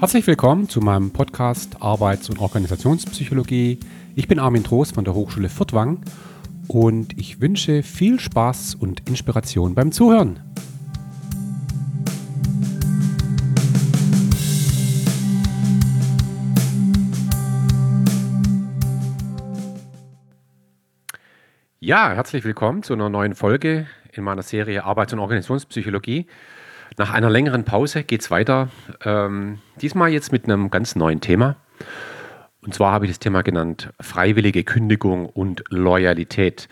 Herzlich willkommen zu meinem Podcast Arbeits- und Organisationspsychologie. Ich bin Armin Trost von der Hochschule Furtwang und ich wünsche viel Spaß und Inspiration beim Zuhören. Ja, herzlich willkommen zu einer neuen Folge in meiner Serie Arbeits- und Organisationspsychologie. Nach einer längeren Pause geht es weiter. Ähm, diesmal jetzt mit einem ganz neuen Thema. Und zwar habe ich das Thema genannt freiwillige Kündigung und Loyalität.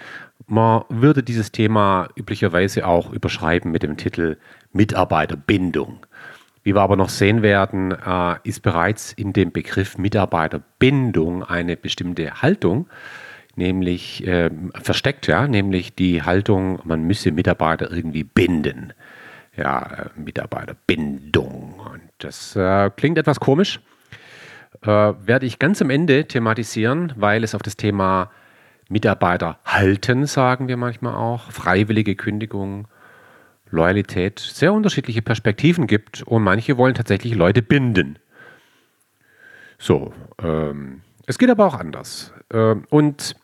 Man würde dieses Thema üblicherweise auch überschreiben mit dem Titel Mitarbeiterbindung. Wie wir aber noch sehen werden, äh, ist bereits in dem Begriff Mitarbeiterbindung eine bestimmte Haltung, nämlich äh, versteckt, ja, nämlich die Haltung, man müsse Mitarbeiter irgendwie binden ja, äh, Mitarbeiterbindung. Und das äh, klingt etwas komisch. Äh, werde ich ganz am Ende thematisieren, weil es auf das Thema Mitarbeiter halten, sagen wir manchmal auch, freiwillige Kündigung, Loyalität, sehr unterschiedliche Perspektiven gibt und manche wollen tatsächlich Leute binden. So, ähm, es geht aber auch anders. Ähm, und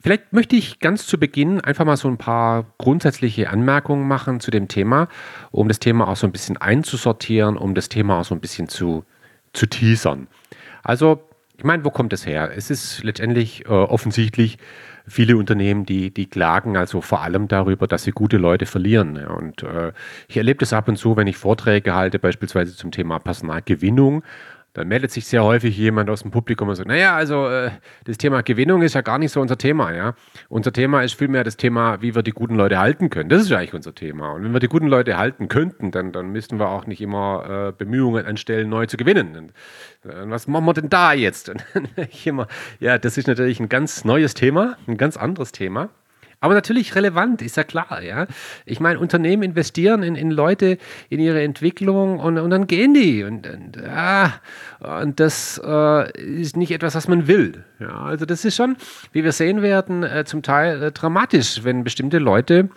Vielleicht möchte ich ganz zu Beginn einfach mal so ein paar grundsätzliche Anmerkungen machen zu dem Thema, um das Thema auch so ein bisschen einzusortieren, um das Thema auch so ein bisschen zu, zu teasern. Also, ich meine, wo kommt es her? Es ist letztendlich äh, offensichtlich viele Unternehmen, die, die klagen also vor allem darüber, dass sie gute Leute verlieren. Und äh, ich erlebe das ab und zu, wenn ich Vorträge halte, beispielsweise zum Thema Personalgewinnung dann meldet sich sehr häufig jemand aus dem Publikum und sagt, naja, also äh, das Thema Gewinnung ist ja gar nicht so unser Thema, ja. Unser Thema ist vielmehr das Thema, wie wir die guten Leute halten können. Das ist ja eigentlich unser Thema. Und wenn wir die guten Leute halten könnten, dann, dann müssten wir auch nicht immer äh, Bemühungen anstellen, neu zu gewinnen. Und, äh, was machen wir denn da jetzt? Und immer, ja, das ist natürlich ein ganz neues Thema, ein ganz anderes Thema. Aber natürlich relevant, ist ja klar, ja. Ich meine, Unternehmen investieren in, in Leute, in ihre Entwicklung und, und dann gehen die. Und, und, ah, und das äh, ist nicht etwas, was man will. Ja, also das ist schon, wie wir sehen werden, äh, zum Teil äh, dramatisch, wenn bestimmte Leute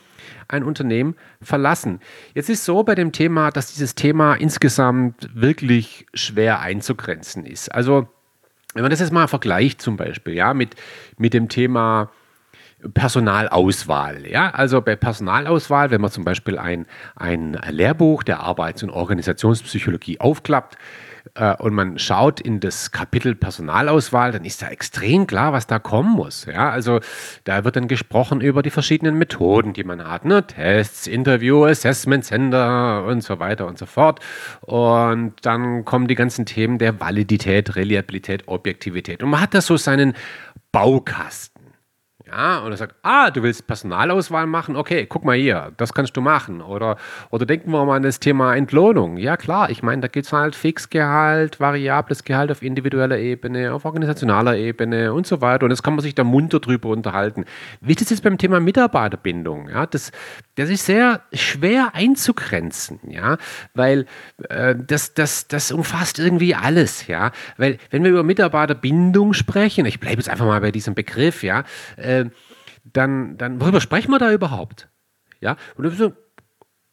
ein Unternehmen verlassen. Jetzt ist so bei dem Thema, dass dieses Thema insgesamt wirklich schwer einzugrenzen ist. Also wenn man das jetzt mal vergleicht zum Beispiel, ja, mit, mit dem Thema Personalauswahl. Ja? Also bei Personalauswahl, wenn man zum Beispiel ein, ein Lehrbuch der Arbeits- und Organisationspsychologie aufklappt, äh, und man schaut in das Kapitel Personalauswahl, dann ist da extrem klar, was da kommen muss. Ja, also da wird dann gesprochen über die verschiedenen Methoden, die man hat, ne? Tests, Interview, Assessment Center und so weiter und so fort. Und dann kommen die ganzen Themen der Validität, Reliabilität, Objektivität. Und man hat da so seinen Baukasten. Ja, und er sagt, ah, du willst Personalauswahl machen? Okay, guck mal hier, das kannst du machen. Oder, oder denken wir mal an das Thema Entlohnung. Ja, klar, ich meine, da gibt es halt Fixgehalt, variables Gehalt auf individueller Ebene, auf organisationaler Ebene und so weiter. Und jetzt kann man sich da munter drüber unterhalten. Wie ist es jetzt beim Thema Mitarbeiterbindung? Ja, das, das ist sehr schwer einzugrenzen, ja, weil äh, das, das, das umfasst irgendwie alles, ja. Weil, wenn wir über Mitarbeiterbindung sprechen, ich bleibe jetzt einfach mal bei diesem Begriff, ja, äh, dann, dann, worüber sprechen wir da überhaupt? Ja, und so,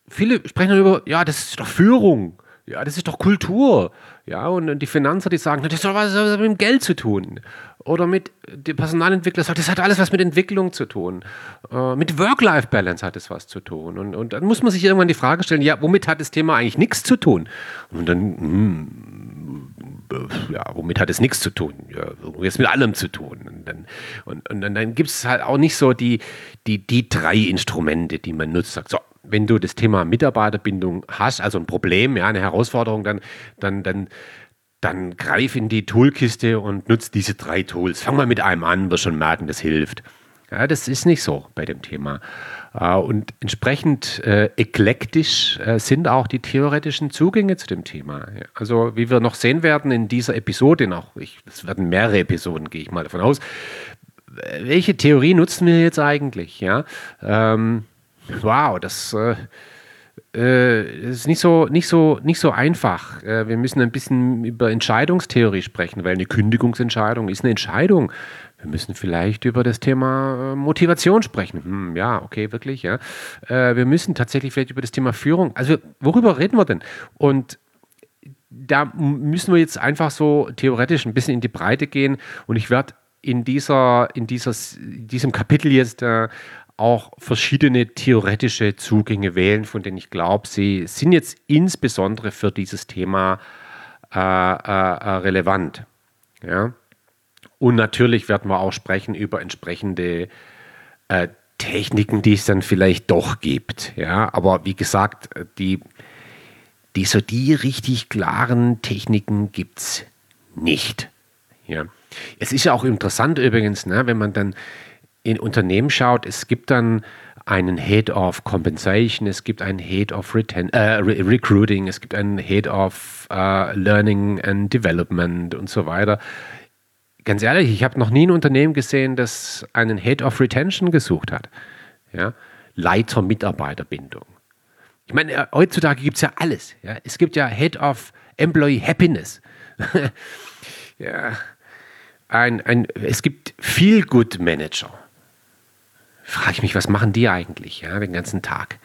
viele sprechen darüber, ja, das ist doch Führung, ja, das ist doch Kultur, ja, und die Finanzer, die sagen, das hat was mit dem Geld zu tun. Oder mit dem Personalentwickler sagt, das hat alles was mit Entwicklung zu tun. Äh, mit Work-Life-Balance hat es was zu tun. Und, und dann muss man sich irgendwann die Frage stellen, ja, womit hat das Thema eigentlich nichts zu tun? Und dann, hm, ja, womit hat es nichts zu tun? Ja, jetzt mit allem zu tun. Und dann, und, und, dann gibt es halt auch nicht so die, die, die drei Instrumente, die man nutzt. Sagt, so, wenn du das Thema Mitarbeiterbindung hast, also ein Problem, ja, eine Herausforderung, dann, dann, dann, dann greif in die Toolkiste und nutze diese drei Tools. Fang mal mit einem an, wirst schon merken, das hilft. Ja, das ist nicht so bei dem Thema. Äh, und entsprechend äh, eklektisch äh, sind auch die theoretischen Zugänge zu dem Thema. Also, wie wir noch sehen werden in dieser Episode, noch, es werden mehrere Episoden, gehe ich mal davon aus. Welche Theorie nutzen wir jetzt eigentlich? Ja, ähm, wow, das, äh, äh, ist nicht so, nicht so, nicht so einfach. Äh, wir müssen ein bisschen über Entscheidungstheorie sprechen, weil eine Kündigungsentscheidung ist eine Entscheidung. Wir müssen vielleicht über das Thema äh, Motivation sprechen. Hm, ja, okay, wirklich, ja. Äh, wir müssen tatsächlich vielleicht über das Thema Führung. Also, worüber reden wir denn? Und da müssen wir jetzt einfach so theoretisch ein bisschen in die Breite gehen und ich werde in, dieser, in, dieser, in diesem Kapitel jetzt äh, auch verschiedene theoretische Zugänge wählen, von denen ich glaube, sie sind jetzt insbesondere für dieses Thema äh, äh, äh, relevant. Ja? Und natürlich werden wir auch sprechen über entsprechende äh, Techniken, die es dann vielleicht doch gibt. Ja? Aber wie gesagt, die, die so die richtig klaren Techniken gibt es nicht. Ja. Es ist ja auch interessant übrigens, ne, wenn man dann in Unternehmen schaut, es gibt dann einen Head of Compensation, es gibt einen Head of Reten äh, Re Recruiting, es gibt einen Head of äh, Learning and Development und so weiter. Ganz ehrlich, ich habe noch nie ein Unternehmen gesehen, das einen Head of Retention gesucht hat. Ja? Leiter Mitarbeiterbindung. Ich meine, äh, heutzutage gibt es ja alles. Ja? Es gibt ja Head of Employee Happiness. ja. Ein, ein, es gibt Feel Good Manager frage ich mich, was machen die eigentlich, ja, den ganzen Tag?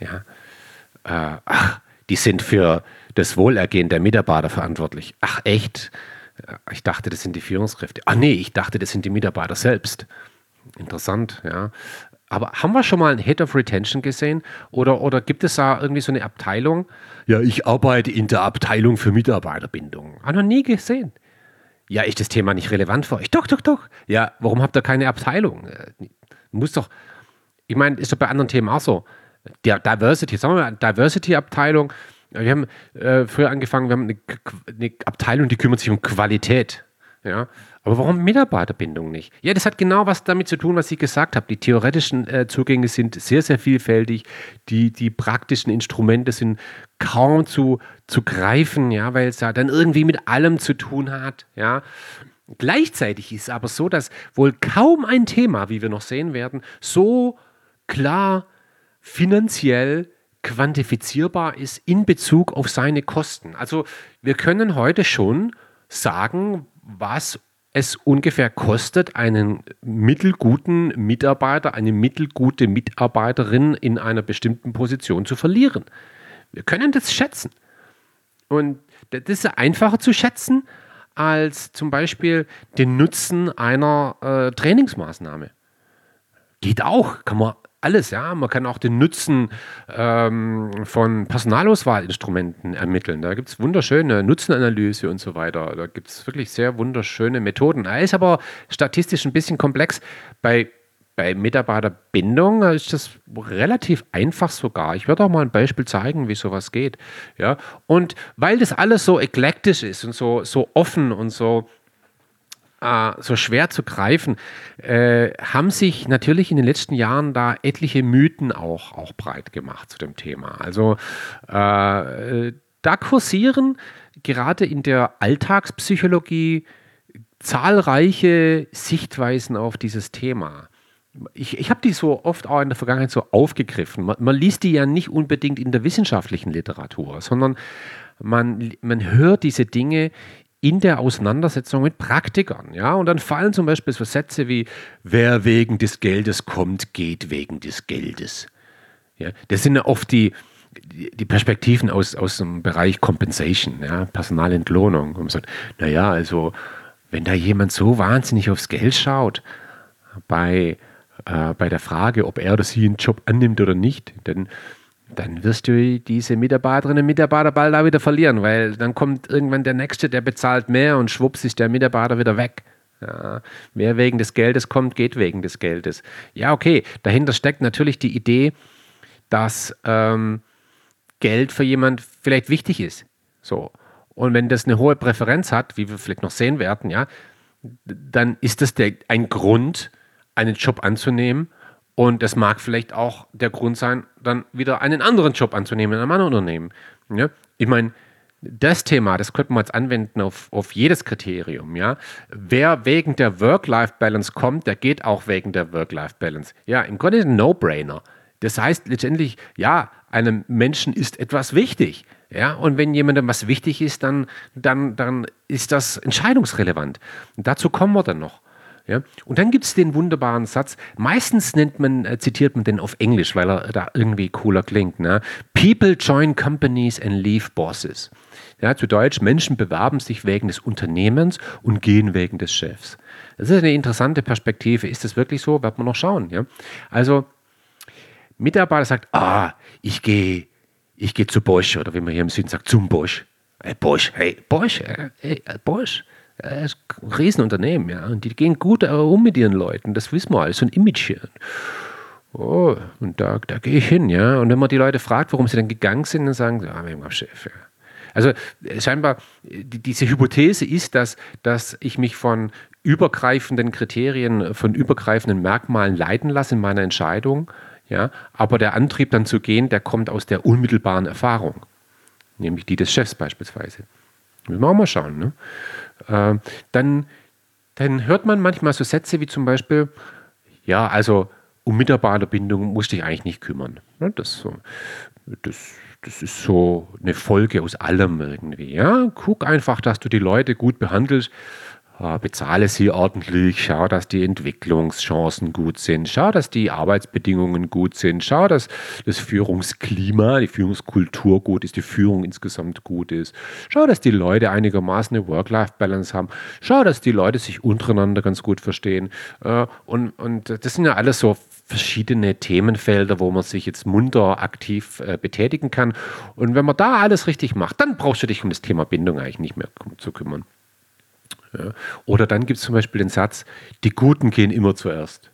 Ja. Äh, ach, die sind für das Wohlergehen der Mitarbeiter verantwortlich. Ach, echt? Ich dachte, das sind die Führungskräfte. Ach nee, ich dachte, das sind die Mitarbeiter selbst. Interessant, ja. Aber haben wir schon mal einen Head of Retention gesehen? Oder, oder gibt es da irgendwie so eine Abteilung? Ja, ich arbeite in der Abteilung für Mitarbeiterbindung. Habe noch nie gesehen. Ja, ist das Thema nicht relevant für euch? Doch, doch, doch. Ja, warum habt ihr keine Abteilung? Muss doch, ich meine, ist doch bei anderen Themen auch so. Der Diversity, sagen wir mal, Diversity-Abteilung. Wir haben äh, früher angefangen, wir haben eine, eine, Abteilung, die kümmert sich um Qualität. Ja? Aber warum Mitarbeiterbindung nicht? Ja, das hat genau was damit zu tun, was ich gesagt habe. Die theoretischen äh, Zugänge sind sehr, sehr vielfältig. Die, die praktischen Instrumente sind kaum zu, zu greifen, ja, weil es ja dann irgendwie mit allem zu tun hat. Ja? Gleichzeitig ist es aber so, dass wohl kaum ein Thema, wie wir noch sehen werden, so klar finanziell quantifizierbar ist in Bezug auf seine Kosten. Also wir können heute schon sagen, was es ungefähr kostet, einen mittelguten Mitarbeiter, eine mittelgute Mitarbeiterin in einer bestimmten Position zu verlieren. Wir können das schätzen. Und das ist einfacher zu schätzen, als zum Beispiel den Nutzen einer äh, Trainingsmaßnahme. Geht auch, kann man alles, ja. Man kann auch den Nutzen ähm, von Personalauswahlinstrumenten ermitteln. Da gibt es wunderschöne Nutzenanalyse und so weiter. Da gibt es wirklich sehr wunderschöne Methoden. Er ist aber statistisch ein bisschen komplex. Bei bei Mitarbeiterbindung ist das relativ einfach sogar. Ich werde auch mal ein Beispiel zeigen, wie sowas geht. Ja? Und weil das alles so eklektisch ist und so, so offen und so, äh, so schwer zu greifen, äh, haben sich natürlich in den letzten Jahren da etliche Mythen auch, auch breit gemacht zu dem Thema. Also äh, da kursieren gerade in der Alltagspsychologie zahlreiche Sichtweisen auf dieses Thema ich, ich habe die so oft auch in der Vergangenheit so aufgegriffen. Man, man, liest die ja nicht unbedingt in der wissenschaftlichen Literatur, sondern man, man hört diese Dinge in der Auseinandersetzung mit Praktikern. Ja? Und dann fallen zum Beispiel so Sätze wie, wer wegen des Geldes kommt, geht wegen des Geldes. Ja? Das sind ja oft die, die Perspektiven aus, aus dem Bereich Compensation, ja? Personalentlohnung. Und man sagt, naja, also wenn da jemand so wahnsinnig aufs Geld schaut, bei äh, bei der Frage, ob er oder sie einen Job annimmt oder nicht, denn dann wirst du diese Mitarbeiterinnen und Mitarbeiter bald da wieder verlieren, weil dann kommt irgendwann der Nächste, der bezahlt mehr und schwupps ist der Mitarbeiter wieder weg. Ja, wer wegen des Geldes kommt, geht wegen des Geldes. Ja, okay, dahinter steckt natürlich die Idee, dass ähm, Geld für jemand vielleicht wichtig ist. So. Und wenn das eine hohe Präferenz hat, wie wir vielleicht noch sehen werden, ja, dann ist das der, ein Grund, einen Job anzunehmen. Und es mag vielleicht auch der Grund sein, dann wieder einen anderen Job anzunehmen in einem anderen Unternehmen. Ja? Ich meine, das Thema, das könnte man jetzt anwenden auf, auf jedes Kriterium. Ja? Wer wegen der Work-Life-Balance kommt, der geht auch wegen der Work-Life-Balance. Ja, im Grunde ist ein No-Brainer. Das heißt letztendlich, ja, einem Menschen ist etwas wichtig. Ja, und wenn jemandem was wichtig ist, dann, dann, dann ist das entscheidungsrelevant. Und dazu kommen wir dann noch. Ja? Und dann gibt es den wunderbaren Satz, meistens nennt man, äh, zitiert man den auf Englisch, weil er da irgendwie cooler klingt. Ne? People join companies and leave bosses. Ja, zu Deutsch, Menschen bewerben sich wegen des Unternehmens und gehen wegen des Chefs. Das ist eine interessante Perspektive. Ist das wirklich so? Wird man noch schauen. Ja? Also, Mitarbeiter sagt, ah, ich gehe ich geh zu Bosch oder wie man hier im Süden sagt, zum Bosch. Hey, Bosch, hey, Bosch, hey, Bosch. Ein Riesenunternehmen, ja. Und die gehen gut um mit ihren Leuten. Das wissen wir alles, so ein Image hier. Oh, und da, da gehe ich hin, ja. Und wenn man die Leute fragt, warum sie dann gegangen sind, dann sagen sie, ah, wir haben Chef, ja. Also scheinbar, die, diese Hypothese ist, dass, dass ich mich von übergreifenden Kriterien, von übergreifenden Merkmalen leiten lasse in meiner Entscheidung. Ja, aber der Antrieb dann zu gehen, der kommt aus der unmittelbaren Erfahrung, nämlich die des Chefs beispielsweise. Müssen wir auch mal schauen. Ne? Äh, dann, dann hört man manchmal so Sätze wie zum Beispiel, ja, also um Mitarbeiterbindung musst du dich eigentlich nicht kümmern. Ne? Das, das, das ist so eine Folge aus allem irgendwie. Ja? Guck einfach, dass du die Leute gut behandelst bezahle sie ordentlich, schau, dass die Entwicklungschancen gut sind, schau, dass die Arbeitsbedingungen gut sind, schau, dass das Führungsklima, die Führungskultur gut ist, die Führung insgesamt gut ist, schau, dass die Leute einigermaßen eine Work-Life-Balance haben, schau, dass die Leute sich untereinander ganz gut verstehen. Äh, und, und das sind ja alles so verschiedene Themenfelder, wo man sich jetzt munter aktiv äh, betätigen kann. Und wenn man da alles richtig macht, dann brauchst du dich um das Thema Bindung eigentlich nicht mehr zu kümmern. Ja. Oder dann gibt es zum Beispiel den Satz, die Guten gehen immer zuerst.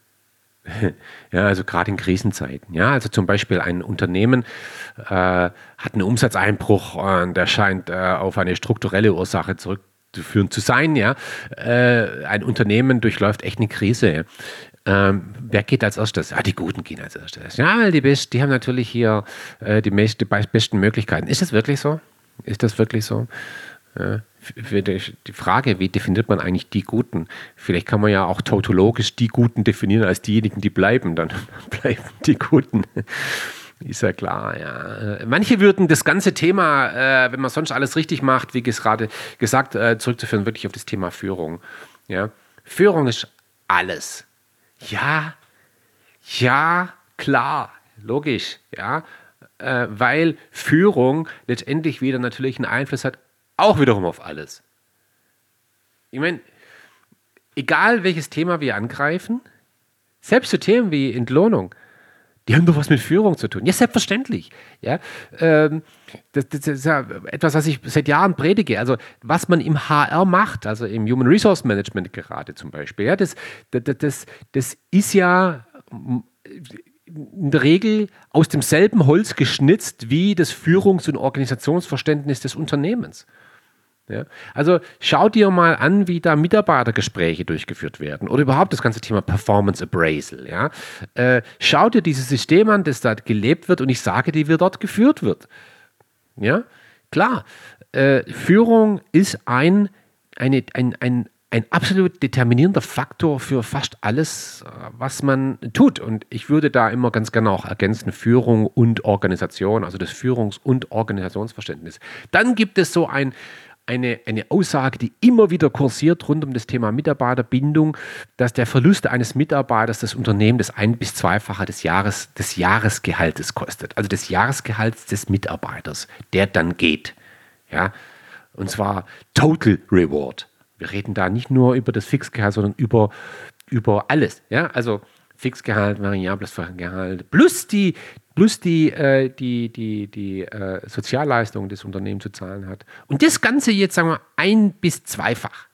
Ja, also gerade in Krisenzeiten. Ja, also zum Beispiel ein Unternehmen äh, hat einen Umsatzeinbruch und der scheint äh, auf eine strukturelle Ursache zurückzuführen zu sein. Ja, äh, ein Unternehmen durchläuft echt eine Krise. Ähm, wer geht als erstes? Ah, die Guten gehen als erstes. Ja, weil die, Best, die haben natürlich hier äh, die, die besten Möglichkeiten. Ist das wirklich so? Ist das wirklich so? Ja die Frage, wie definiert man eigentlich die Guten? Vielleicht kann man ja auch tautologisch die Guten definieren als diejenigen, die bleiben. Dann bleiben die Guten. Ist ja klar, ja. Manche würden das ganze Thema, äh, wenn man sonst alles richtig macht, wie gerade gesagt, äh, zurückzuführen, wirklich auf das Thema Führung. Ja. Führung ist alles. Ja, ja, klar, logisch, ja. Äh, weil Führung letztendlich wieder natürlich einen Einfluss hat auch wiederum auf alles. Ich meine, egal welches Thema wir angreifen, selbst so Themen wie Entlohnung, die haben doch was mit Führung zu tun. Ja, selbstverständlich. Ja, ähm, das, das, ist ja etwas, was ich seit Jahren predige. Also, was man im HR macht, also im Human Resource Management gerade zum Beispiel, ja, das, das, das, das ist ja in der Regel aus demselben Holz geschnitzt wie das Führungs- und Organisationsverständnis des Unternehmens. Ja? Also schau dir mal an, wie da Mitarbeitergespräche durchgeführt werden oder überhaupt das ganze Thema Performance Appraisal. Ja? Äh, schau dir dieses System an, das da gelebt wird und ich sage dir, wie dort geführt wird. Ja, klar. Äh, Führung ist ein, eine, ein, ein, ein absolut determinierender Faktor für fast alles, was man tut. Und ich würde da immer ganz gerne auch ergänzen, Führung und Organisation, also das Führungs- und Organisationsverständnis. Dann gibt es so ein eine, eine Aussage, die immer wieder kursiert rund um das Thema Mitarbeiterbindung, dass der Verlust eines Mitarbeiters das Unternehmen das ein- bis zweifache des, Jahres, des Jahresgehaltes kostet. Also des Jahresgehalts des Mitarbeiters, der dann geht. Ja? Und zwar Total Reward. Wir reden da nicht nur über das Fixgehalt, sondern über, über alles. Ja? Also Fixgehalt, variables Gehalt, plus die, plus die, äh, die, die, die äh, Sozialleistungen des Unternehmens zu zahlen hat. Und das Ganze jetzt, sagen wir, ein- bis zweifach.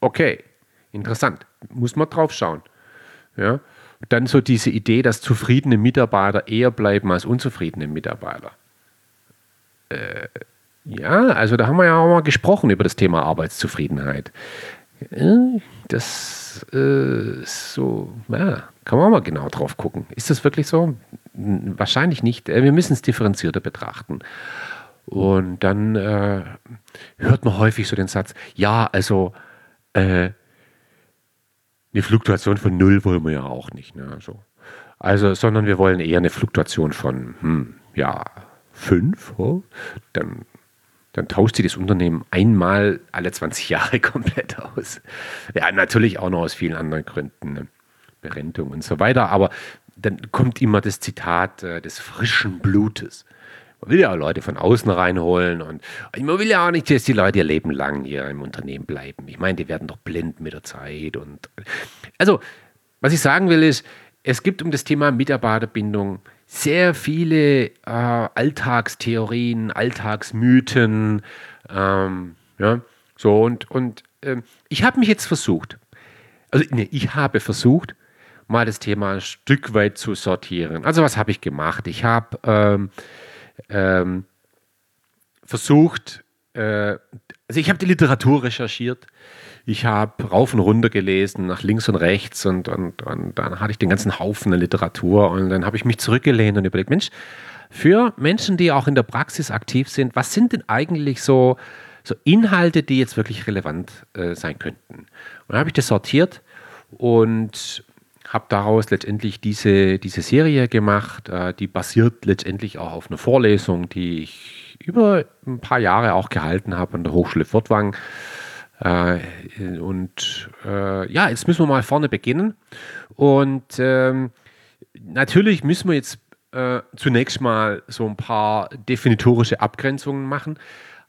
Okay, interessant. Muss man drauf schauen. Ja? Dann so diese Idee, dass zufriedene Mitarbeiter eher bleiben als unzufriedene Mitarbeiter. Äh, ja, also da haben wir ja auch mal gesprochen über das Thema Arbeitszufriedenheit. Das äh, ist so, ja, kann man auch mal genau drauf gucken. Ist das wirklich so? Wahrscheinlich nicht. Äh, wir müssen es differenzierter betrachten. Und dann äh, hört man häufig so den Satz, ja, also äh, eine Fluktuation von null wollen wir ja auch nicht. Ne? So. Also, sondern wir wollen eher eine Fluktuation von, hm, ja, fünf. Oh? Dann dann tauscht sie das Unternehmen einmal alle 20 Jahre komplett aus. Ja, natürlich auch noch aus vielen anderen Gründen, ne? Berentung und so weiter, aber dann kommt immer das Zitat äh, des frischen Blutes. Man will ja auch Leute von außen reinholen und man will ja auch nicht, dass die Leute ihr Leben lang hier im Unternehmen bleiben. Ich meine, die werden doch blind mit der Zeit und also, was ich sagen will ist, es gibt um das Thema Mitarbeiterbindung sehr viele äh, Alltagstheorien, Alltagsmythen. Ähm, ja, so und, und ähm, ich habe mich jetzt versucht, also nee, ich habe versucht, mal das Thema ein Stück weit zu sortieren. Also was habe ich gemacht? Ich habe ähm, ähm, versucht, äh, also ich habe die Literatur recherchiert, ich habe rauf und runter gelesen, nach links und rechts und, und, und dann hatte ich den ganzen Haufen an Literatur und dann habe ich mich zurückgelehnt und überlegt, Mensch, für Menschen, die auch in der Praxis aktiv sind, was sind denn eigentlich so, so Inhalte, die jetzt wirklich relevant äh, sein könnten? Und dann habe ich das sortiert und habe daraus letztendlich diese, diese Serie gemacht, äh, die basiert letztendlich auch auf einer Vorlesung, die ich über ein paar Jahre auch gehalten habe an der Hochschule Fortwang. Äh, und äh, ja, jetzt müssen wir mal vorne beginnen. Und ähm, natürlich müssen wir jetzt äh, zunächst mal so ein paar definitorische Abgrenzungen machen.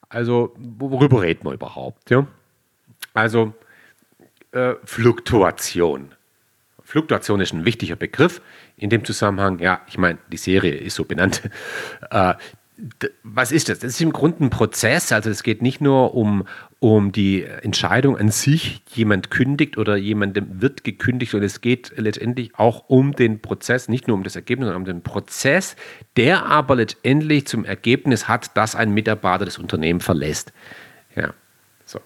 Also, worüber reden wir überhaupt? Ja? Also, äh, Fluktuation. Fluktuation ist ein wichtiger Begriff in dem Zusammenhang. Ja, ich meine, die Serie ist so benannt. Äh, was ist das? Das ist im Grunde ein Prozess. Also es geht nicht nur um, um die Entscheidung an sich, jemand kündigt oder jemandem wird gekündigt, sondern es geht letztendlich auch um den Prozess, nicht nur um das Ergebnis, sondern um den Prozess, der aber letztendlich zum Ergebnis hat, dass ein Mitarbeiter das Unternehmen verlässt. Ja, so.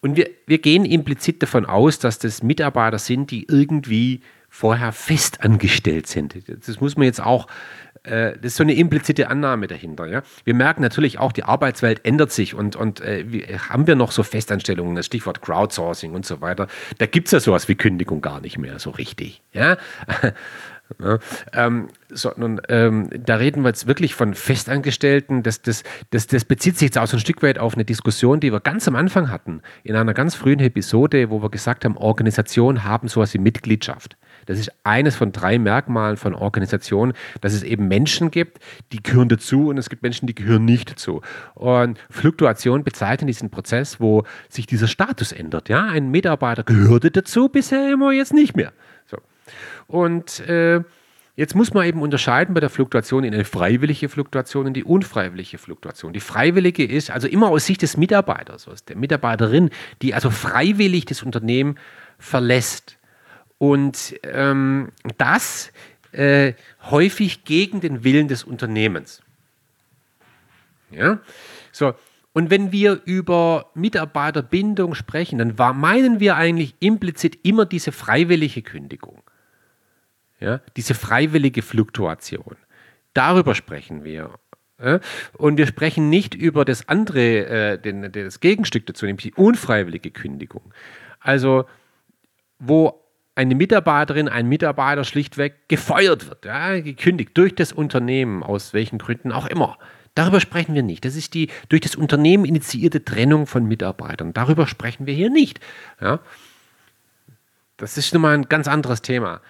Und wir, wir gehen implizit davon aus, dass das Mitarbeiter sind, die irgendwie vorher festangestellt sind. Das muss man jetzt auch das ist so eine implizite Annahme dahinter. Ja? Wir merken natürlich auch, die Arbeitswelt ändert sich und, und äh, haben wir noch so Festanstellungen, das Stichwort Crowdsourcing und so weiter. Da gibt es ja sowas wie Kündigung gar nicht mehr so richtig. Ja? Ja, ähm, sondern ähm, da reden wir jetzt wirklich von Festangestellten. Das, das, das, das bezieht sich jetzt auch so ein Stück weit auf eine Diskussion, die wir ganz am Anfang hatten, in einer ganz frühen Episode, wo wir gesagt haben, Organisationen haben sowas wie Mitgliedschaft. Das ist eines von drei Merkmalen von Organisationen, dass es eben Menschen gibt, die gehören dazu und es gibt Menschen, die gehören nicht dazu. Und Fluktuation bezeichnet diesen Prozess, wo sich dieser Status ändert. Ja, ein Mitarbeiter gehörte dazu, bisher immer jetzt nicht mehr. So. Und äh, Jetzt muss man eben unterscheiden bei der Fluktuation in eine freiwillige Fluktuation und die unfreiwillige Fluktuation. Die freiwillige ist also immer aus Sicht des Mitarbeiters, aus der Mitarbeiterin, die also freiwillig das Unternehmen verlässt. Und ähm, das äh, häufig gegen den Willen des Unternehmens. Ja, so. Und wenn wir über Mitarbeiterbindung sprechen, dann war, meinen wir eigentlich implizit immer diese freiwillige Kündigung. Ja, diese freiwillige Fluktuation. Darüber sprechen wir. Ja? Und wir sprechen nicht über das andere, äh, den, das Gegenstück dazu, nämlich die unfreiwillige Kündigung. Also, wo eine Mitarbeiterin, ein Mitarbeiter schlichtweg gefeuert wird, ja, gekündigt durch das Unternehmen, aus welchen Gründen auch immer. Darüber sprechen wir nicht. Das ist die durch das Unternehmen initiierte Trennung von Mitarbeitern. Darüber sprechen wir hier nicht. Ja. Das ist nun mal ein ganz anderes Thema.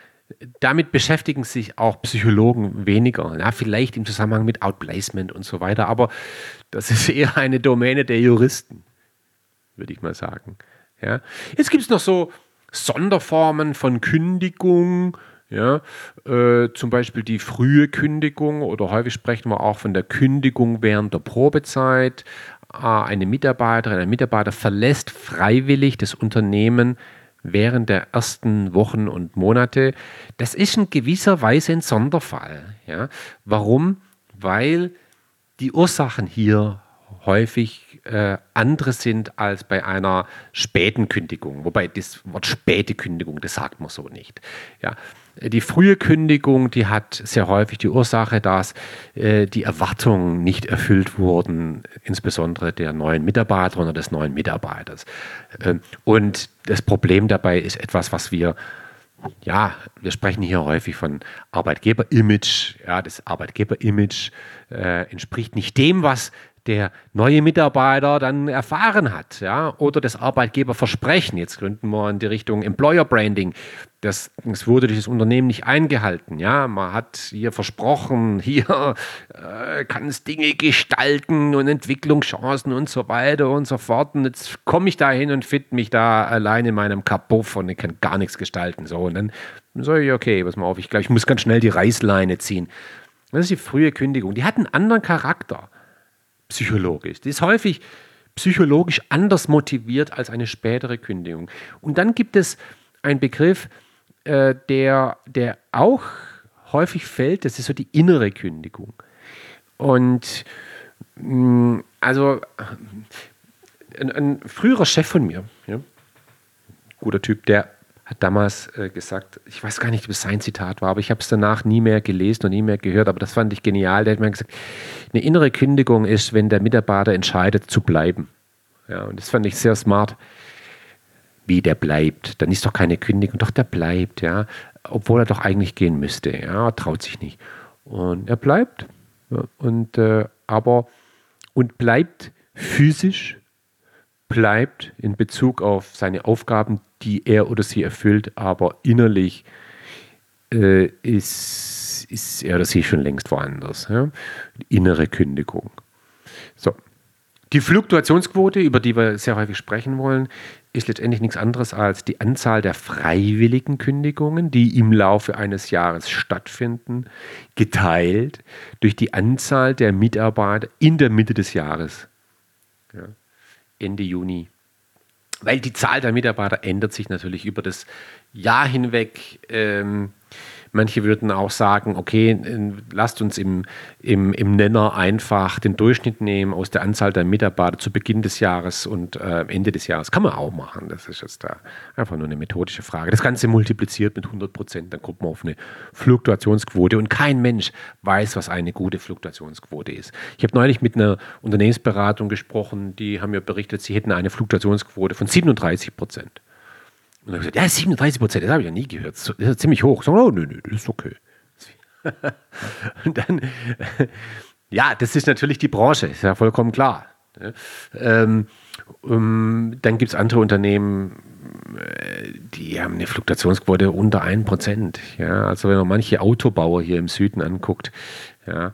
Damit beschäftigen sich auch Psychologen weniger. Ja, vielleicht im Zusammenhang mit Outplacement und so weiter, aber das ist eher eine Domäne der Juristen, würde ich mal sagen. Ja. Jetzt gibt es noch so Sonderformen von Kündigung, ja, äh, zum Beispiel die frühe Kündigung oder häufig sprechen wir auch von der Kündigung während der Probezeit. Äh, eine Mitarbeiterin, ein Mitarbeiter verlässt freiwillig das Unternehmen während der ersten Wochen und Monate. Das ist in gewisser Weise ein Sonderfall. Ja. Warum? Weil die Ursachen hier häufig äh, andere sind als bei einer späten Kündigung. Wobei das Wort späte Kündigung, das sagt man so nicht. Ja. Die frühe Kündigung, die hat sehr häufig die Ursache, dass äh, die Erwartungen nicht erfüllt wurden, insbesondere der neuen Mitarbeiter oder des neuen Mitarbeiters. Äh, und das Problem dabei ist etwas, was wir ja, wir sprechen hier häufig von Arbeitgeber-Image. Ja, das Arbeitgeber-Image äh, entspricht nicht dem, was der neue Mitarbeiter dann erfahren hat, ja, oder das Arbeitgeberversprechen. Jetzt gründen wir in die Richtung Employer Branding. Das, das wurde durch das Unternehmen nicht eingehalten. Ja, man hat hier versprochen, hier äh, kann es Dinge gestalten und Entwicklungschancen und so weiter und so fort. Und jetzt komme ich da hin und finde mich da allein in meinem Kapuff und ich kann gar nichts gestalten. So, und dann sage ich, okay, pass mal auf, ich glaube, ich muss ganz schnell die Reißleine ziehen. Das ist die frühe Kündigung. Die hat einen anderen Charakter psychologisch. Die ist häufig psychologisch anders motiviert als eine spätere Kündigung. Und dann gibt es einen Begriff, äh, der, der auch häufig fällt, das ist so die innere Kündigung. Und mh, mm, also ein, ein, früherer Chef von mir, ja, guter Typ, der hat damals äh, gesagt, ich weiß gar nicht, ob es sein Zitat war, aber ich habe es danach nie mehr gelesen und nie mehr gehört, aber das fand ich genial. Der hat mir gesagt, eine innere Kündigung ist, wenn der Mitarbeiter entscheidet zu bleiben. Ja, und das fand ich sehr smart. Wie der bleibt, dann ist doch keine Kündigung, doch der bleibt, ja, obwohl er doch eigentlich gehen müsste, ja, traut sich nicht. Und er bleibt, ja, und äh, aber und bleibt physisch, bleibt in Bezug auf seine Aufgaben, die er oder sie erfüllt, aber innerlich äh, ist, ist er oder sie schon längst woanders. Ja? Innere Kündigung. So. Die Fluktuationsquote, über die wir sehr häufig sprechen wollen, ist letztendlich nichts anderes als die Anzahl der freiwilligen Kündigungen, die im Laufe eines Jahres stattfinden, geteilt durch die Anzahl der Mitarbeiter in der Mitte des Jahres. Ende Juni weil die Zahl der Mitarbeiter ändert sich natürlich über das Jahr hinweg. Ähm, Manche würden auch sagen, okay, lasst uns im, im, im Nenner einfach den Durchschnitt nehmen aus der Anzahl der Mitarbeiter zu Beginn des Jahres und äh, Ende des Jahres. Kann man auch machen. Das ist jetzt da einfach nur eine methodische Frage. Das Ganze multipliziert mit 100 Prozent, dann kommt man auf eine Fluktuationsquote und kein Mensch weiß, was eine gute Fluktuationsquote ist. Ich habe neulich mit einer Unternehmensberatung gesprochen, die haben mir berichtet, sie hätten eine Fluktuationsquote von 37 Prozent. Und dann habe ich gesagt, ja, 37 Prozent, das habe ich ja nie gehört. Das ist ziemlich hoch. Ich sage, oh, nö, nö, das ist okay. und dann, ja, das ist natürlich die Branche, ist ja vollkommen klar. Ähm, um, dann gibt es andere Unternehmen, äh, die haben eine Fluktuationsquote unter 1%. Ja? Also wenn man manche Autobauer hier im Süden anguckt, ja,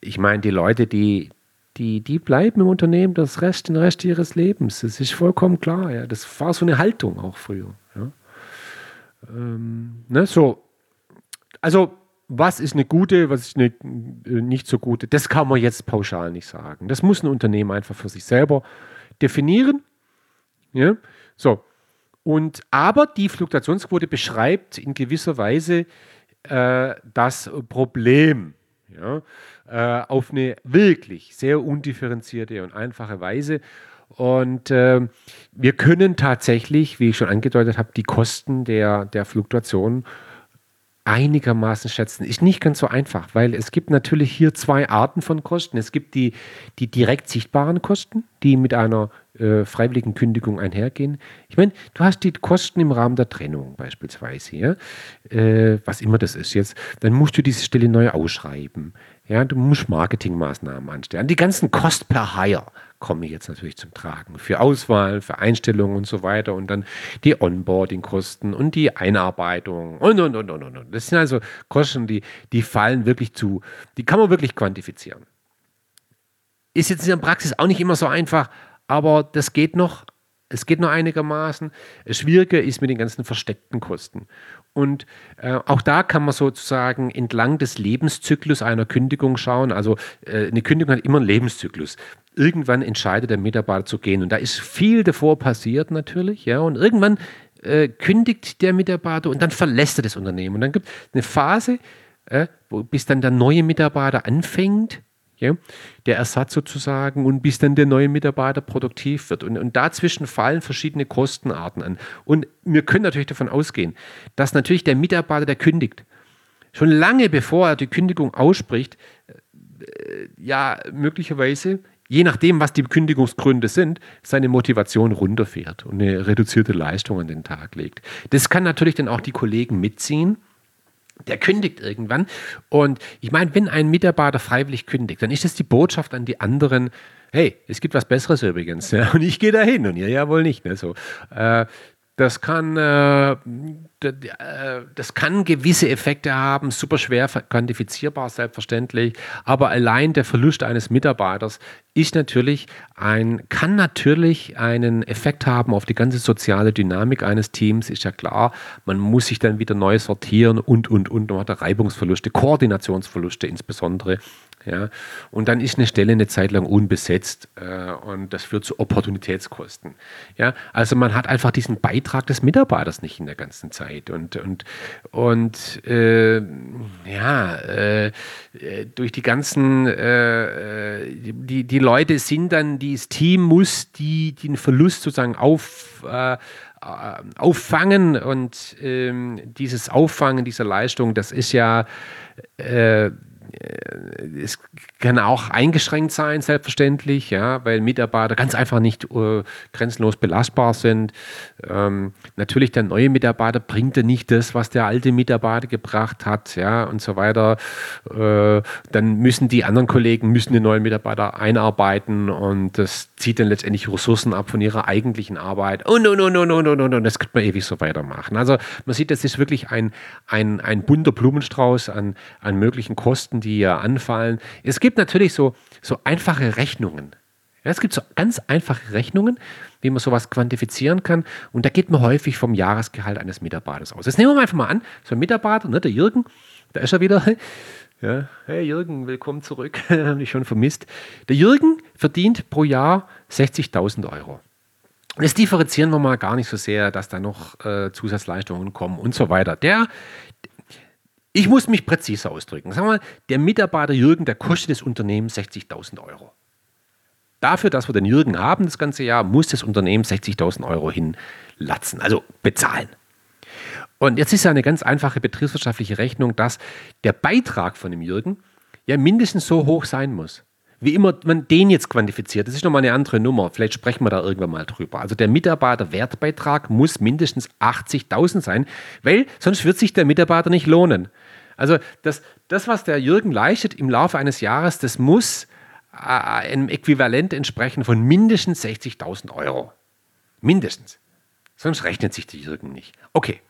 ich meine, die Leute, die, die, die bleiben im Unternehmen das Rest, den Rest ihres Lebens. Das ist vollkommen klar. Ja. Das war so eine Haltung auch früher. Ähm, ne, so. Also, was ist eine gute, was ist eine äh, nicht so gute, das kann man jetzt pauschal nicht sagen. Das muss ein Unternehmen einfach für sich selber definieren. Ja. So. Und, aber die Fluktuationsquote beschreibt in gewisser Weise äh, das Problem. Ja äh, auf eine wirklich sehr undifferenzierte und einfache Weise. Und äh, wir können tatsächlich, wie ich schon angedeutet habe, die Kosten der, der Fluktuation einigermaßen schätzen. Ist nicht ganz so einfach, weil es gibt natürlich hier zwei Arten von Kosten. Es gibt die, die direkt sichtbaren Kosten, die mit einer äh, freiwilligen Kündigung einhergehen. Ich meine, du hast die Kosten im Rahmen der Trennung beispielsweise, ja? äh, was immer das ist jetzt. Dann musst du diese Stelle neu ausschreiben. Ja, du musst Marketingmaßnahmen anstellen. Die ganzen Cost per Hire kommen jetzt natürlich zum Tragen. Für Auswahl, für Einstellungen und so weiter und dann die Onboarding-Kosten und die Einarbeitung und, und, und, und, und. Das sind also Kosten, die, die fallen wirklich zu, die kann man wirklich quantifizieren. Ist jetzt in der Praxis auch nicht immer so einfach, aber das geht noch. Es geht noch einigermaßen. Schwieriger ist mit den ganzen versteckten Kosten. Und äh, auch da kann man sozusagen entlang des Lebenszyklus einer Kündigung schauen. Also äh, eine Kündigung hat immer einen Lebenszyklus. Irgendwann entscheidet der Mitarbeiter zu gehen. Und da ist viel davor passiert natürlich. Ja, und irgendwann äh, kündigt der Mitarbeiter und dann verlässt er das Unternehmen. Und dann gibt es eine Phase, äh, bis dann der neue Mitarbeiter anfängt, ja, der Ersatz sozusagen und bis dann der neue Mitarbeiter produktiv wird. Und, und dazwischen fallen verschiedene Kostenarten an. Und wir können natürlich davon ausgehen, dass natürlich der Mitarbeiter, der kündigt, schon lange bevor er die Kündigung ausspricht, äh, ja, möglicherweise, je nachdem, was die Kündigungsgründe sind, seine Motivation runterfährt und eine reduzierte Leistung an den Tag legt. Das kann natürlich dann auch die Kollegen mitziehen der kündigt irgendwann. Und ich meine, wenn ein Mitarbeiter freiwillig kündigt, dann ist das die Botschaft an die anderen, hey, es gibt was Besseres übrigens. Ja, und ich gehe da hin und ihr ja wohl nicht. Ne, so. Äh, das kann, äh, das kann gewisse Effekte haben, super schwer quantifizierbar, selbstverständlich. Aber allein der Verlust eines Mitarbeiters ist natürlich ein, kann natürlich einen Effekt haben auf die ganze soziale Dynamik eines Teams, ist ja klar. Man muss sich dann wieder neu sortieren und, und, und. Man hat Reibungsverluste, Koordinationsverluste insbesondere. Ja? Und dann ist eine Stelle eine Zeit lang unbesetzt äh, und das führt zu Opportunitätskosten. Ja? Also man hat einfach diesen Beitrag des Mitarbeiters nicht in der ganzen Zeit. Und, und, und äh, ja, äh, durch die ganzen, äh, die, die Leute sind dann, dieses Team muss die, den Verlust sozusagen auf äh, auffangen und ähm, dieses Auffangen dieser Leistung, das ist ja äh, es kann auch eingeschränkt sein, selbstverständlich, ja, weil Mitarbeiter ganz einfach nicht äh, grenzenlos belastbar sind. Ähm, natürlich, der neue Mitarbeiter bringt ja nicht das, was der alte Mitarbeiter gebracht hat, ja, und so weiter. Äh, dann müssen die anderen Kollegen müssen den neuen Mitarbeiter einarbeiten und das zieht dann letztendlich Ressourcen ab von ihrer eigentlichen Arbeit. Und, und, und, und, und, und, und, und das könnte man ewig so weitermachen. Also man sieht, das ist wirklich ein, ein, ein bunter Blumenstrauß an, an möglichen Kosten, die hier anfallen. Es gibt natürlich so, so einfache Rechnungen. Ja, es gibt so ganz einfache Rechnungen, wie man sowas quantifizieren kann. Und da geht man häufig vom Jahresgehalt eines Mitarbeiters aus. Jetzt nehmen wir einfach mal an, so ein Mitarbeiter, ne, der Jürgen, da ist er wieder. Ja, hey Jürgen, willkommen zurück. Haben dich schon vermisst. Der Jürgen verdient pro Jahr 60.000 Euro. Das differenzieren wir mal gar nicht so sehr, dass da noch äh, Zusatzleistungen kommen und so weiter. Der, ich muss mich präziser ausdrücken. Sagen wir mal, der Mitarbeiter Jürgen, der kostet das Unternehmen 60.000 Euro. Dafür, dass wir den Jürgen haben das ganze Jahr, muss das Unternehmen 60.000 Euro hinlatzen, also bezahlen. Und jetzt ist ja eine ganz einfache betriebswirtschaftliche Rechnung, dass der Beitrag von dem Jürgen ja mindestens so hoch sein muss. Wie immer man den jetzt quantifiziert, das ist nochmal eine andere Nummer. Vielleicht sprechen wir da irgendwann mal drüber. Also der Mitarbeiterwertbeitrag muss mindestens 80.000 sein, weil sonst wird sich der Mitarbeiter nicht lohnen. Also das, das, was der Jürgen leistet im Laufe eines Jahres, das muss äh, einem Äquivalent entsprechen von mindestens 60.000 Euro. Mindestens. Sonst rechnet sich der Jürgen nicht. Okay.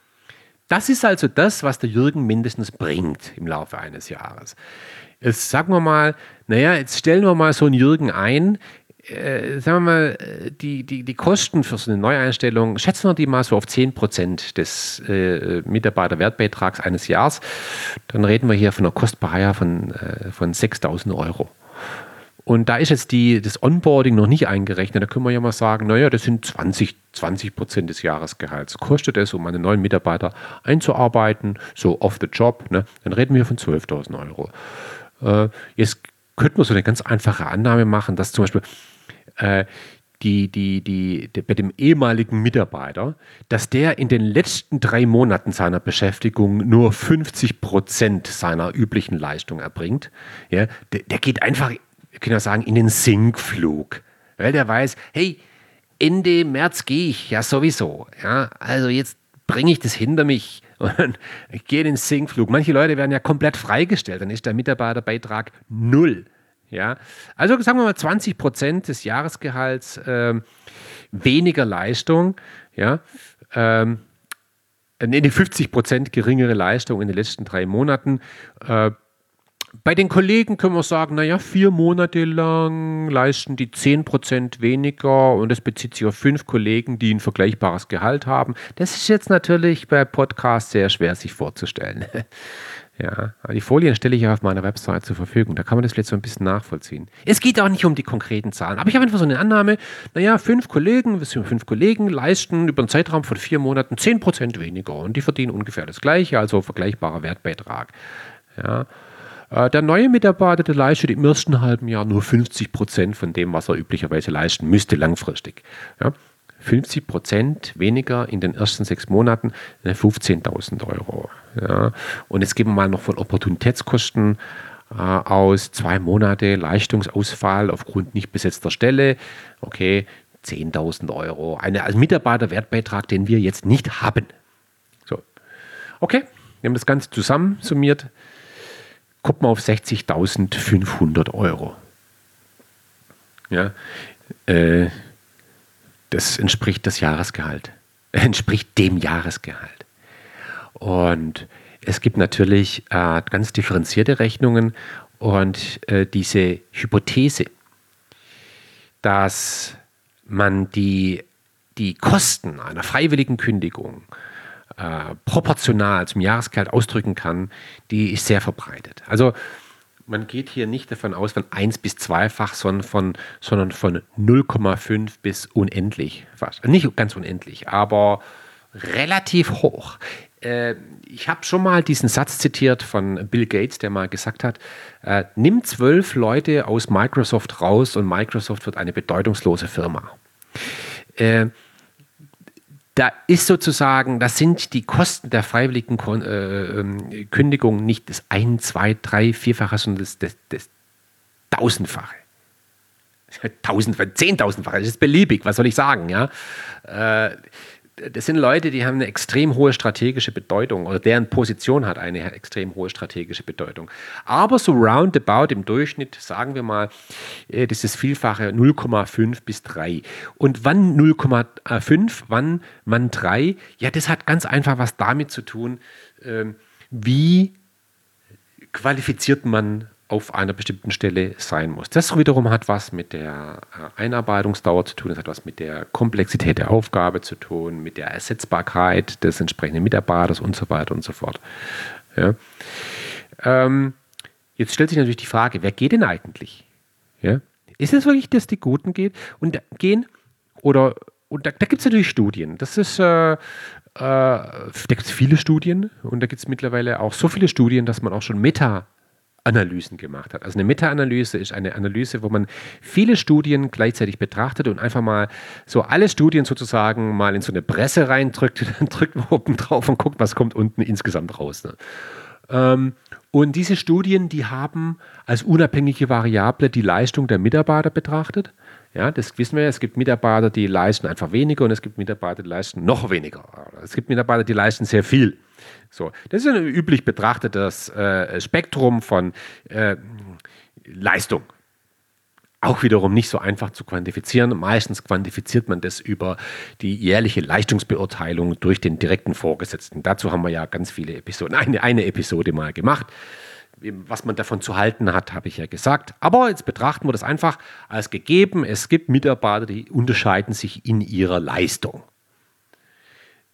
Das ist also das, was der Jürgen mindestens bringt im Laufe eines Jahres. Jetzt sagen wir mal, naja, jetzt stellen wir mal so einen Jürgen ein. Äh, sagen wir mal, die, die, die Kosten für so eine Neueinstellung, schätzen wir die mal so auf 10% des äh, Mitarbeiterwertbeitrags eines Jahres. Dann reden wir hier von einer Kostbarheit von, äh, von 6.000 Euro. Und da ist jetzt die, das Onboarding noch nicht eingerechnet. Da können wir ja mal sagen, naja, das sind 20, 20 Prozent des Jahresgehalts. Kostet es, um einen neuen Mitarbeiter einzuarbeiten, so off the job, ne? dann reden wir von 12.000 Euro. Äh, jetzt könnte man so eine ganz einfache Annahme machen, dass zum Beispiel äh, die, die, die, die, bei dem ehemaligen Mitarbeiter, dass der in den letzten drei Monaten seiner Beschäftigung nur 50 Prozent seiner üblichen Leistung erbringt. Ja, der, der geht einfach können ja sagen, in den Sinkflug. Weil der weiß, hey, Ende März gehe ich ja sowieso. Ja, also jetzt bringe ich das hinter mich und gehe in den Sinkflug. Manche Leute werden ja komplett freigestellt, dann ist der Mitarbeiterbeitrag null. Ja, also sagen wir mal 20 Prozent des Jahresgehalts äh, weniger Leistung. Ja, ähm, nee, 50 Prozent geringere Leistung in den letzten drei Monaten. Äh, bei den Kollegen können wir sagen, naja, vier Monate lang leisten die 10% weniger und das bezieht sich auf fünf Kollegen, die ein vergleichbares Gehalt haben. Das ist jetzt natürlich bei Podcasts sehr schwer sich vorzustellen. Ja, die Folien stelle ich ja auf meiner Website zur Verfügung. Da kann man das vielleicht so ein bisschen nachvollziehen. Es geht auch nicht um die konkreten Zahlen, aber ich habe einfach so eine Annahme, naja, fünf Kollegen, fünf Kollegen leisten über einen Zeitraum von vier Monaten 10% weniger und die verdienen ungefähr das gleiche, also vergleichbarer Wertbeitrag. Ja. Äh, der neue Mitarbeiter, der leistet im ersten halben Jahr nur 50 Prozent von dem, was er üblicherweise leisten müsste, langfristig. Ja, 50 Prozent weniger in den ersten sechs Monaten, 15.000 Euro. Ja, und jetzt gehen wir mal noch von Opportunitätskosten äh, aus. Zwei Monate Leistungsausfall aufgrund nicht besetzter Stelle. Okay, 10.000 Euro. Eine, als Mitarbeiterwertbeitrag, den wir jetzt nicht haben. So. Okay, Wir haben das Ganze zusammen summiert, kommt man auf 60.500 Euro. Ja, äh, das entspricht das Jahresgehalt, entspricht dem Jahresgehalt. Und es gibt natürlich äh, ganz differenzierte Rechnungen und äh, diese Hypothese, dass man die, die Kosten einer freiwilligen Kündigung äh, proportional zum Jahresgehalt ausdrücken kann, die ist sehr verbreitet. Also man geht hier nicht davon aus von 1 bis 2-fach, sondern von, sondern von 0,5 bis unendlich fast. Nicht ganz unendlich, aber relativ hoch. Äh, ich habe schon mal diesen Satz zitiert von Bill Gates, der mal gesagt hat, äh, nimm zwölf Leute aus Microsoft raus und Microsoft wird eine bedeutungslose Firma. Äh, da ist sozusagen, das sind die Kosten der freiwilligen äh, ähm, Kündigung nicht das ein, zwei, drei, vierfache, sondern das, das, das tausendfache. Tausend, zehntausendfache, das ist beliebig, was soll ich sagen, ja. Äh, das sind Leute, die haben eine extrem hohe strategische Bedeutung oder deren Position hat eine extrem hohe strategische Bedeutung. Aber so roundabout im Durchschnitt, sagen wir mal, äh, das ist Vielfache 0,5 bis 3. Und wann 0,5, wann, wann 3? Ja, das hat ganz einfach was damit zu tun, ähm, wie qualifiziert man auf einer bestimmten Stelle sein muss. Das wiederum hat was mit der äh, Einarbeitungsdauer zu tun, das hat was mit der Komplexität der Aufgabe zu tun, mit der Ersetzbarkeit des entsprechenden Mitarbeiters und so weiter und so fort. Ja. Ähm, jetzt stellt sich natürlich die Frage, wer geht denn eigentlich? Ja. Ist es wirklich, dass die Guten geht und gehen? Oder und da, da gibt es natürlich Studien. Das ist, äh, äh, da gibt es viele Studien und da gibt es mittlerweile auch so viele Studien, dass man auch schon Meta Analysen gemacht hat. Also eine Meta-Analyse ist eine Analyse, wo man viele Studien gleichzeitig betrachtet und einfach mal so alle Studien sozusagen mal in so eine Presse reindrückt, dann drückt man oben drauf und guckt, was kommt unten insgesamt raus. Ne? Ähm, und diese Studien, die haben als unabhängige Variable die Leistung der Mitarbeiter betrachtet. Ja, das wissen wir. Es gibt Mitarbeiter, die leisten einfach weniger und es gibt Mitarbeiter, die leisten noch weniger. Es gibt Mitarbeiter, die leisten sehr viel. So, das ist ein üblich betrachtetes äh, Spektrum von äh, Leistung. Auch wiederum nicht so einfach zu quantifizieren. Meistens quantifiziert man das über die jährliche Leistungsbeurteilung durch den direkten Vorgesetzten. Dazu haben wir ja ganz viele Episoden, eine, eine Episode mal gemacht. Was man davon zu halten hat, habe ich ja gesagt. Aber jetzt betrachten wir das einfach als gegeben. Es gibt Mitarbeiter, die unterscheiden sich in ihrer Leistung.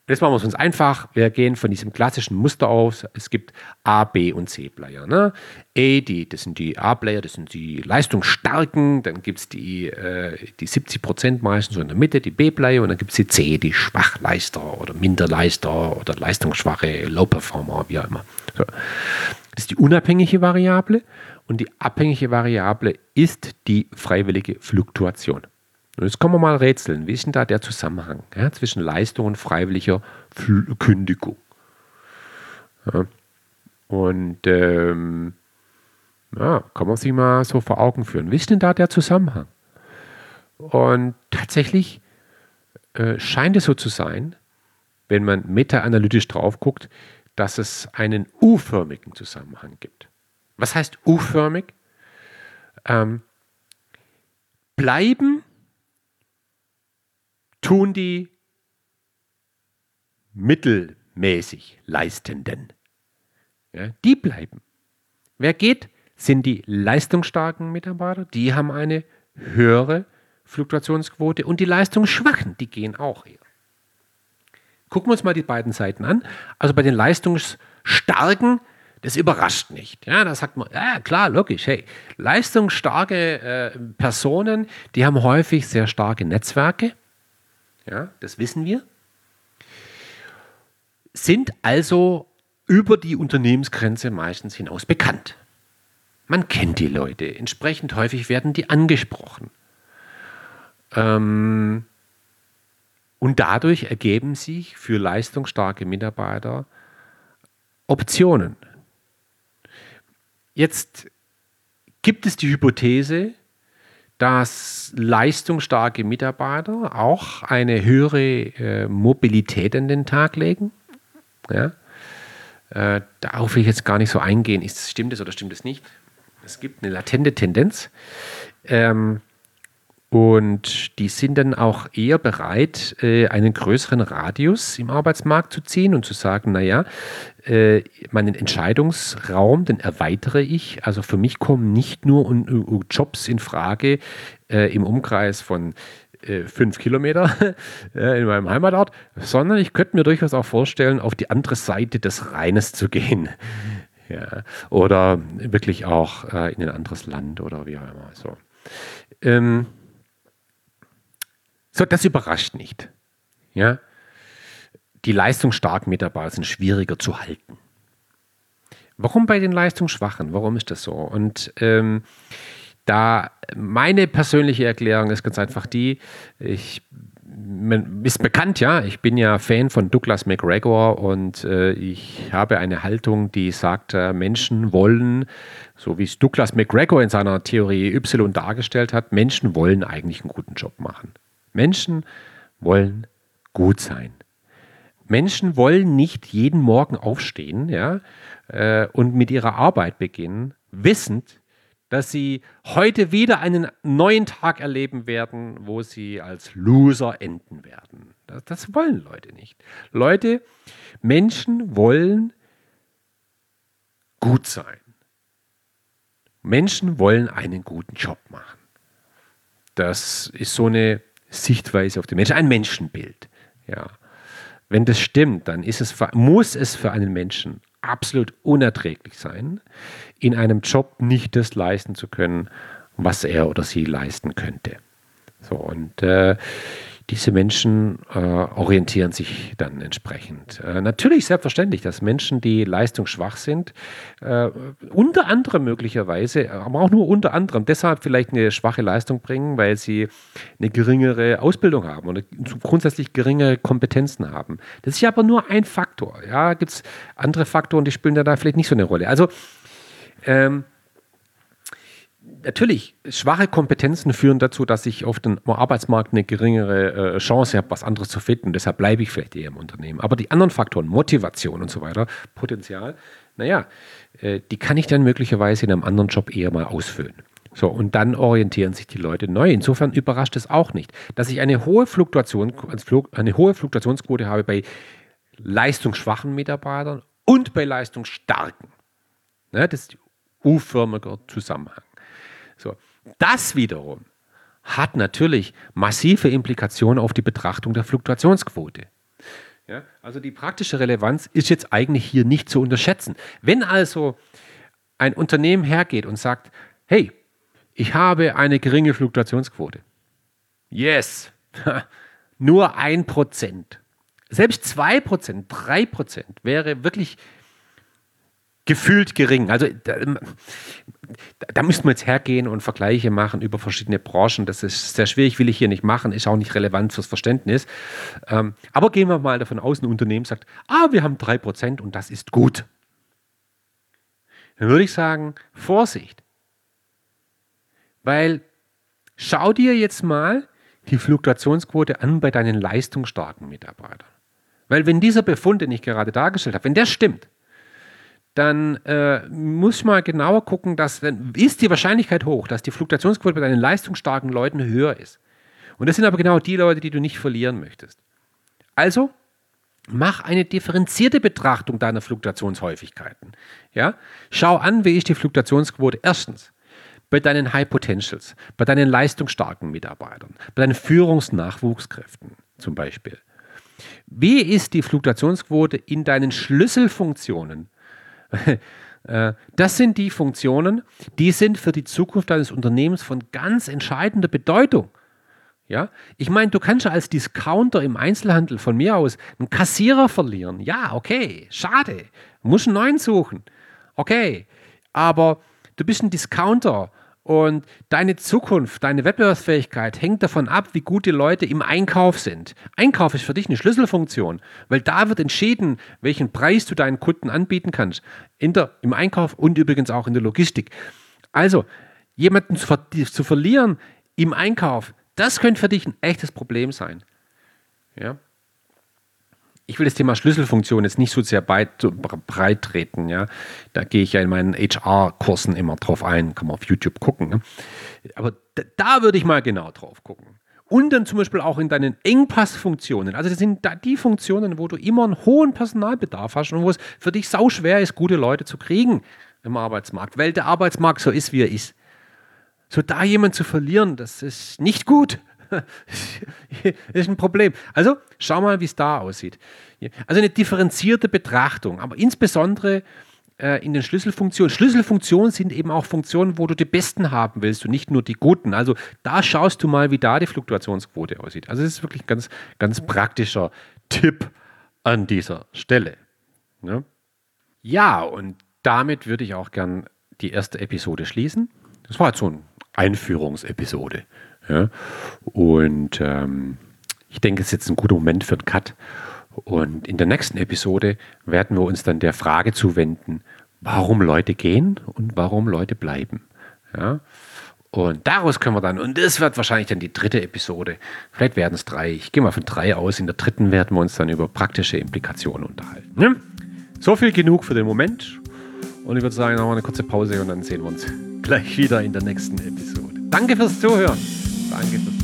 Jetzt machen wir es uns einfach. Wir gehen von diesem klassischen Muster aus. Es gibt A, B und C-Player. Ne? A, die, das sind die A-Player, das sind die leistungsstarken. Dann gibt es die, äh, die 70 Prozent meistens so in der Mitte, die B-Player. Und dann gibt es die C, die Schwachleister oder Minderleister oder leistungsschwache Low-Performer, wie auch immer. So. Das ist die unabhängige Variable. Und die abhängige Variable ist die freiwillige Fluktuation. Und jetzt kommen wir mal rätseln. Wie ist denn da der Zusammenhang ja, zwischen Leistung und freiwilliger Fl Kündigung? Ja. Und ähm, ja, kann man sich mal so vor Augen führen. Wie ist denn da der Zusammenhang? Und tatsächlich äh, scheint es so zu sein, wenn man meta-analytisch drauf guckt, dass es einen U-förmigen Zusammenhang gibt. Was heißt U-förmig? Ähm, bleiben tun die mittelmäßig Leistenden. Ja, die bleiben. Wer geht, sind die leistungsstarken Mitarbeiter, die haben eine höhere Fluktuationsquote und die leistungsschwachen, die gehen auch eher. Gucken wir uns mal die beiden Seiten an. Also bei den leistungsstarken, das überrascht nicht. Ja, da sagt man, ja klar, logisch, hey, leistungsstarke äh, Personen, die haben häufig sehr starke Netzwerke, ja, das wissen wir, sind also über die Unternehmensgrenze meistens hinaus bekannt. Man kennt die Leute, entsprechend häufig werden die angesprochen. Ähm, und dadurch ergeben sich für leistungsstarke Mitarbeiter Optionen. Jetzt gibt es die Hypothese, dass leistungsstarke Mitarbeiter auch eine höhere äh, Mobilität an den Tag legen. Ja? Äh, darauf will ich jetzt gar nicht so eingehen. Ist, stimmt es oder stimmt es nicht? Es gibt eine latente Tendenz. Ähm, und die sind dann auch eher bereit, äh, einen größeren Radius im Arbeitsmarkt zu ziehen und zu sagen, naja, äh, meinen Entscheidungsraum, den erweitere ich. Also für mich kommen nicht nur Jobs in Frage äh, im Umkreis von fünf Kilometer in meinem Heimatort, sondern ich könnte mir durchaus auch vorstellen, auf die andere Seite des Rheines zu gehen. Ja, oder wirklich auch in ein anderes Land oder wie auch immer. So. Ähm, so, das überrascht nicht. Ja? Die leistungsstarken Mitarbeiter sind schwieriger zu halten. Warum bei den leistungsschwachen? Warum ist das so? Und ähm, da meine persönliche Erklärung ist ganz einfach die, ich ist bekannt, ja, ich bin ja Fan von Douglas McGregor und äh, ich habe eine Haltung, die sagt, äh, Menschen wollen, so wie es Douglas McGregor in seiner Theorie Y dargestellt hat, Menschen wollen eigentlich einen guten Job machen. Menschen wollen gut sein. Menschen wollen nicht jeden Morgen aufstehen ja, äh, und mit ihrer Arbeit beginnen, wissend, dass sie heute wieder einen neuen Tag erleben werden, wo sie als Loser enden werden. Das, das wollen Leute nicht. Leute, Menschen wollen gut sein. Menschen wollen einen guten Job machen. Das ist so eine Sichtweise auf den Menschen, ein Menschenbild. Ja. Wenn das stimmt, dann ist es, muss es für einen Menschen absolut unerträglich sein, in einem Job nicht das leisten zu können, was er oder sie leisten könnte. So, und äh, diese Menschen äh, orientieren sich dann entsprechend. Äh, natürlich selbstverständlich, dass Menschen, die leistungsschwach sind, äh, unter anderem möglicherweise, aber auch nur unter anderem deshalb vielleicht eine schwache Leistung bringen, weil sie eine geringere Ausbildung haben und grundsätzlich geringere Kompetenzen haben. Das ist ja aber nur ein Faktor. Ja, gibt es andere Faktoren, die spielen da vielleicht nicht so eine Rolle. Also ähm, natürlich, schwache Kompetenzen führen dazu, dass ich auf dem Arbeitsmarkt eine geringere äh, Chance habe, was anderes zu finden. Deshalb bleibe ich vielleicht eher im Unternehmen. Aber die anderen Faktoren, Motivation und so weiter, Potenzial, naja, äh, die kann ich dann möglicherweise in einem anderen Job eher mal ausfüllen. So, und dann orientieren sich die Leute neu. Insofern überrascht es auch nicht, dass ich eine hohe, Fluktuation, eine hohe Fluktuationsquote habe bei leistungsschwachen Mitarbeitern und bei leistungsstarken. Ne, das ist U-förmiger Zusammenhang. So, das wiederum hat natürlich massive Implikationen auf die Betrachtung der Fluktuationsquote. Ja, also die praktische Relevanz ist jetzt eigentlich hier nicht zu unterschätzen. Wenn also ein Unternehmen hergeht und sagt, hey, ich habe eine geringe Fluktuationsquote. Yes, nur ein Prozent. Selbst zwei Prozent, drei Prozent wäre wirklich gefühlt gering. Also da, da müssten wir jetzt hergehen und Vergleiche machen über verschiedene Branchen. Das ist sehr schwierig, will ich hier nicht machen, ist auch nicht relevant fürs Verständnis. Ähm, aber gehen wir mal davon aus, ein Unternehmen sagt, ah, wir haben 3% und das ist gut. Dann würde ich sagen, Vorsicht. Weil schau dir jetzt mal die Fluktuationsquote an bei deinen leistungsstarken Mitarbeitern. Weil wenn dieser Befund, den ich gerade dargestellt habe, wenn der stimmt, dann äh, muss man genauer gucken, dass dann ist die Wahrscheinlichkeit hoch, dass die Fluktuationsquote bei deinen leistungsstarken Leuten höher ist. Und das sind aber genau die Leute, die du nicht verlieren möchtest. Also mach eine differenzierte Betrachtung deiner Fluktuationshäufigkeiten. Ja? Schau an, wie ist die Fluktuationsquote erstens bei deinen High Potentials, bei deinen leistungsstarken Mitarbeitern, bei deinen Führungsnachwuchskräften zum Beispiel. Wie ist die Fluktuationsquote in deinen Schlüsselfunktionen, das sind die Funktionen, die sind für die Zukunft deines Unternehmens von ganz entscheidender Bedeutung. Ja, ich meine, du kannst ja als Discounter im Einzelhandel von mir aus einen Kassierer verlieren. Ja, okay, schade. Muss einen neuen suchen. Okay, aber du bist ein Discounter und deine Zukunft, deine Wettbewerbsfähigkeit hängt davon ab, wie gut die Leute im Einkauf sind. Einkauf ist für dich eine Schlüsselfunktion, weil da wird entschieden, welchen Preis du deinen Kunden anbieten kannst. Der, Im Einkauf und übrigens auch in der Logistik. Also, jemanden zu, ver zu verlieren im Einkauf, das könnte für dich ein echtes Problem sein. Ja? Ich will das Thema Schlüsselfunktion jetzt nicht so sehr breit, treten. Ja? Da gehe ich ja in meinen HR-Kursen immer drauf ein, kann man auf YouTube gucken. Ne? Aber da, da würde ich mal genau drauf gucken. Und dann zum Beispiel auch in deinen Engpassfunktionen. Also das sind da die Funktionen, wo du immer einen hohen Personalbedarf hast und wo es für dich sau schwer ist, gute Leute zu kriegen im Arbeitsmarkt, weil der Arbeitsmarkt so ist, wie er ist. So da jemanden zu verlieren, das ist nicht gut. ist ein Problem. Also schau mal, wie es da aussieht. Also eine differenzierte Betrachtung, aber insbesondere äh, in den Schlüsselfunktionen. Schlüsselfunktionen sind eben auch Funktionen, wo du die besten haben willst und nicht nur die guten. Also da schaust du mal, wie da die Fluktuationsquote aussieht. Also das ist wirklich ein ganz, ganz praktischer Tipp an dieser Stelle. Ne? Ja, und damit würde ich auch gern die erste Episode schließen. Das war jetzt so eine Einführungsepisode. Ja? Und ähm, ich denke, es ist jetzt ein guter Moment für einen Cut. Und in der nächsten Episode werden wir uns dann der Frage zuwenden, warum Leute gehen und warum Leute bleiben. Ja? Und daraus können wir dann, und das wird wahrscheinlich dann die dritte Episode, vielleicht werden es drei, ich gehe mal von drei aus, in der dritten werden wir uns dann über praktische Implikationen unterhalten. Ne? So viel genug für den Moment. Und ich würde sagen, noch mal eine kurze Pause und dann sehen wir uns gleich wieder in der nächsten Episode. Danke fürs Zuhören angeht, das